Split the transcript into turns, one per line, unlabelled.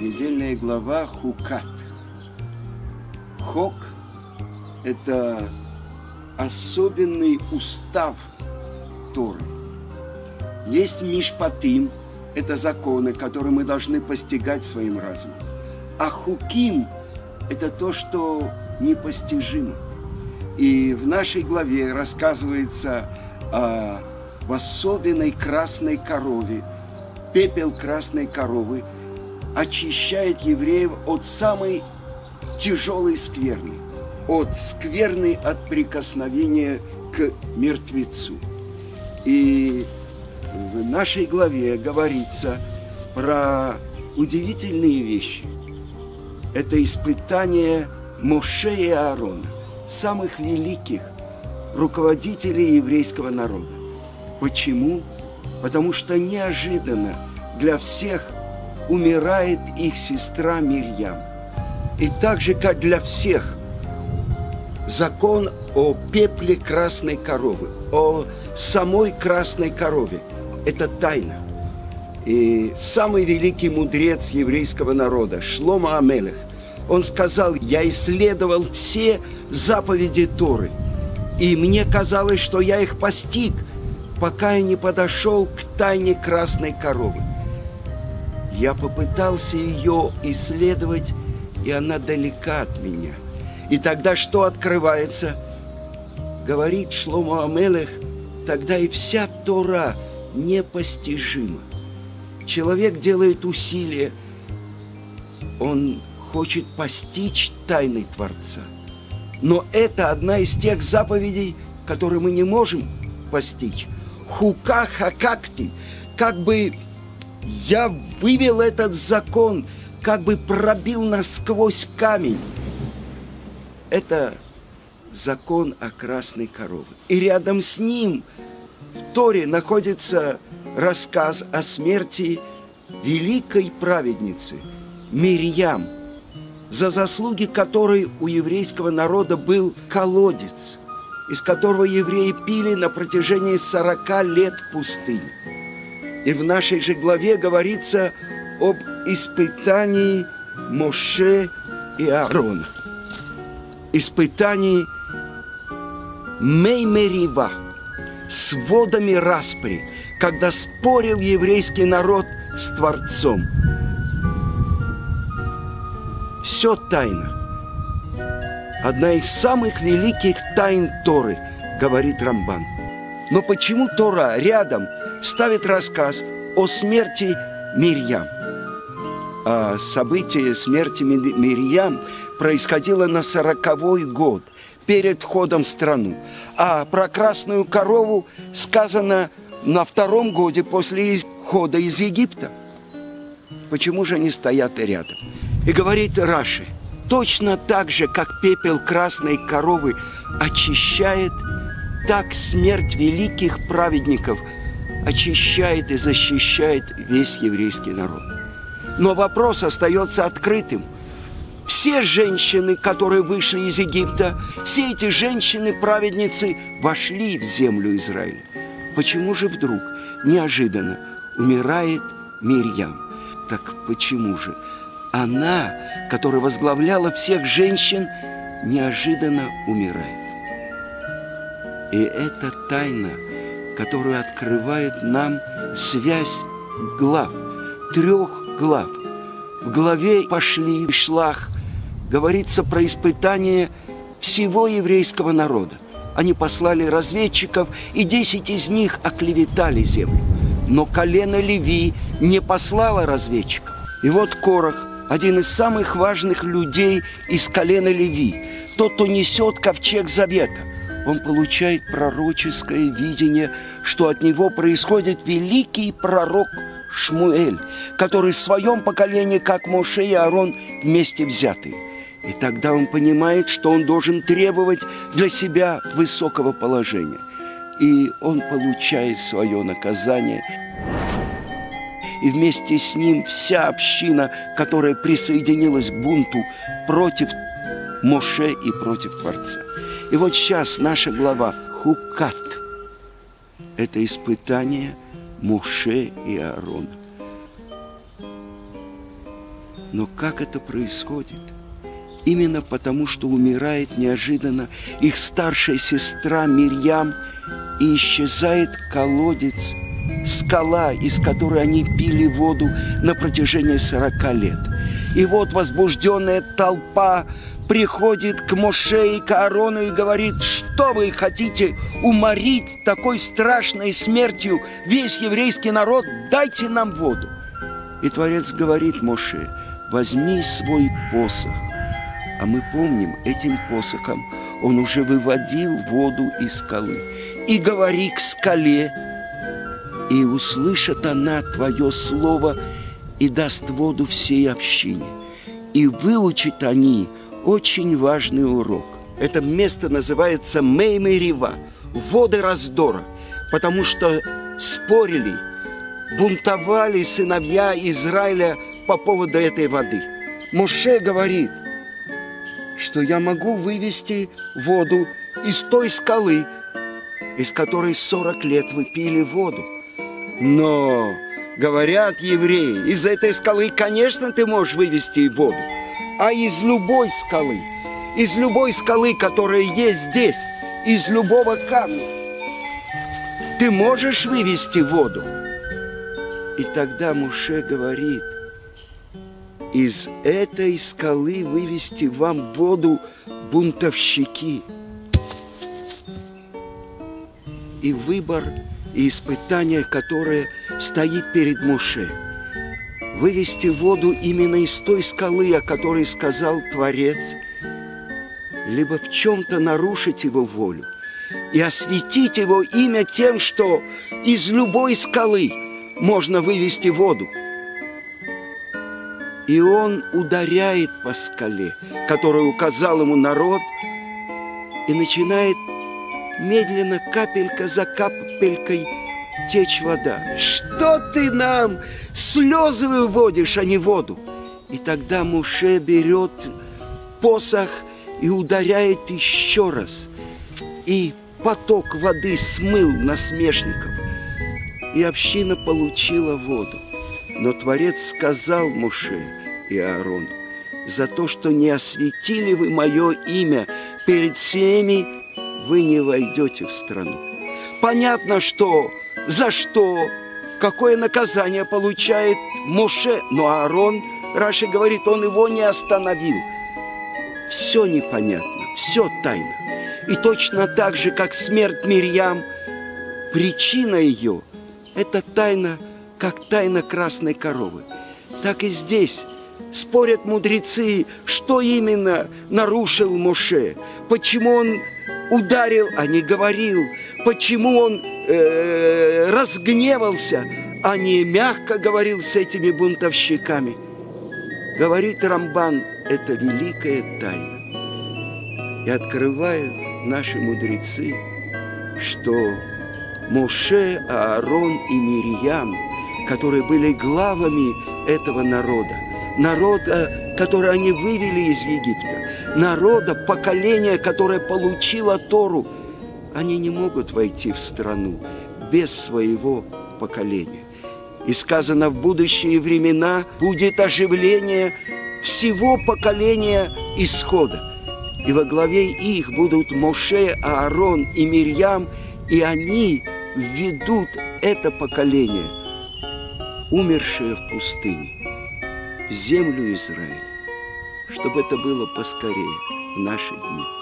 Недельная глава Хукат. Хок – это особенный устав Торы. Есть Мишпатим – это законы, которые мы должны постигать своим разумом. А Хуким – это то, что непостижимо. И в нашей главе рассказывается о в особенной красной корове. Пепел красной коровы очищает евреев от самой тяжелой скверны, от скверны от прикосновения к мертвецу. И в нашей главе говорится про удивительные вещи. Это испытание Моше и Аарона, самых великих руководителей еврейского народа. Почему? Потому что неожиданно для всех умирает их сестра Мирьям. И так же, как для всех, закон о пепле красной коровы, о самой красной корове – это тайна. И самый великий мудрец еврейского народа, Шлома Амелех, он сказал, я исследовал все заповеди Торы, и мне казалось, что я их постиг – пока я не подошел к тайне красной коровы. Я попытался ее исследовать, и она далека от меня. И тогда что открывается? Говорит Шломо Амелех, тогда и вся Тора непостижима. Человек делает усилия, он хочет постичь тайны Творца. Но это одна из тех заповедей, которые мы не можем постичь хука хакакти, как бы я вывел этот закон, как бы пробил насквозь камень. Это закон о красной корове. И рядом с ним в Торе находится рассказ о смерти великой праведницы Мирьям, за заслуги которой у еврейского народа был колодец – из которого евреи пили на протяжении 40 лет в пустыне. И в нашей же главе говорится об испытании Моше и Аарона. Испытании Меймерива с водами распри, когда спорил еврейский народ с Творцом. Все тайно – одна из самых великих тайн Торы, говорит Рамбан. Но почему Тора рядом ставит рассказ о смерти Мирьям? А событие смерти Мирьям происходило на сороковой год перед входом в страну. А про красную корову сказано на втором годе после исхода из Египта. Почему же они стоят рядом? И говорит Раши – Точно так же, как пепел красной коровы очищает, так смерть великих праведников очищает и защищает весь еврейский народ. Но вопрос остается открытым. Все женщины, которые вышли из Египта, все эти женщины-праведницы вошли в землю Израиля. Почему же вдруг, неожиданно, умирает Мирьям? Так почему же? Она, которая возглавляла всех женщин, неожиданно умирает. И это тайна, которую открывает нам связь глав, трех глав. В главе «Пошли в шлах» говорится про испытание всего еврейского народа. Они послали разведчиков, и десять из них оклеветали землю. Но колено Леви не послало разведчиков. И вот Корах один из самых важных людей из колена Леви, тот, кто несет ковчег завета. Он получает пророческое видение, что от него происходит великий пророк Шмуэль, который в своем поколении, как Моше и Аарон, вместе взятые. И тогда он понимает, что он должен требовать для себя высокого положения. И он получает свое наказание – и вместе с ним вся община, которая присоединилась к бунту против Моше и против Творца. И вот сейчас наша глава Хукат – это испытание Муше и Аарона. Но как это происходит? Именно потому, что умирает неожиданно их старшая сестра Мирьям, и исчезает колодец, скала, из которой они пили воду на протяжении сорока лет. И вот возбужденная толпа приходит к Моше и к и говорит, что вы хотите уморить такой страшной смертью весь еврейский народ, дайте нам воду. И Творец говорит Моше, возьми свой посох, а мы помним, этим посохом он уже выводил воду из скалы. И говори к скале, и услышит она твое слово, и даст воду всей общине. И выучат они очень важный урок. Это место называется Меймерива, воды раздора, потому что спорили, бунтовали сыновья Израиля по поводу этой воды. Муше говорит, что я могу вывести воду из той скалы, из которой 40 лет вы пили воду. Но, говорят евреи, из этой скалы, конечно, ты можешь вывести воду, а из любой скалы, из любой скалы, которая есть здесь, из любого камня, ты можешь вывести воду. И тогда Муше говорит, из этой скалы вывести вам воду бунтовщики. И выбор и испытание, которое стоит перед Муше. Вывести воду именно из той скалы, о которой сказал Творец, либо в чем-то нарушить его волю и осветить его имя тем, что из любой скалы можно вывести воду – и он ударяет по скале, которую указал ему народ, и начинает медленно, капелька за капелькой, течь вода. Что ты нам слезы выводишь, а не воду? И тогда Муше берет посох и ударяет еще раз. И поток воды смыл насмешников. И община получила воду. Но Творец сказал Муше и Аарону, за то, что не осветили вы мое имя перед всеми, вы не войдете в страну. Понятно, что за что, какое наказание получает Муше, но Аарон, Раши говорит, он его не остановил. Все непонятно, все тайно. И точно так же, как смерть Мирьям, причина ее – это тайна – как тайна красной коровы. Так и здесь спорят мудрецы, что именно нарушил Моше, почему он ударил, а не говорил, почему он э, разгневался, а не мягко говорил с этими бунтовщиками. Говорит Рамбан, это великая тайна. И открывают наши мудрецы, что Моше, Аарон и Мирьям – которые были главами этого народа, народа, который они вывели из Египта, народа, поколения, которое получило Тору, они не могут войти в страну без своего поколения. И сказано, в будущие времена будет оживление всего поколения исхода. И во главе их будут Моше, Аарон и Мирьям, и они введут это поколение – умершие в пустыне, в землю Израиля, чтобы это было поскорее в наши дни.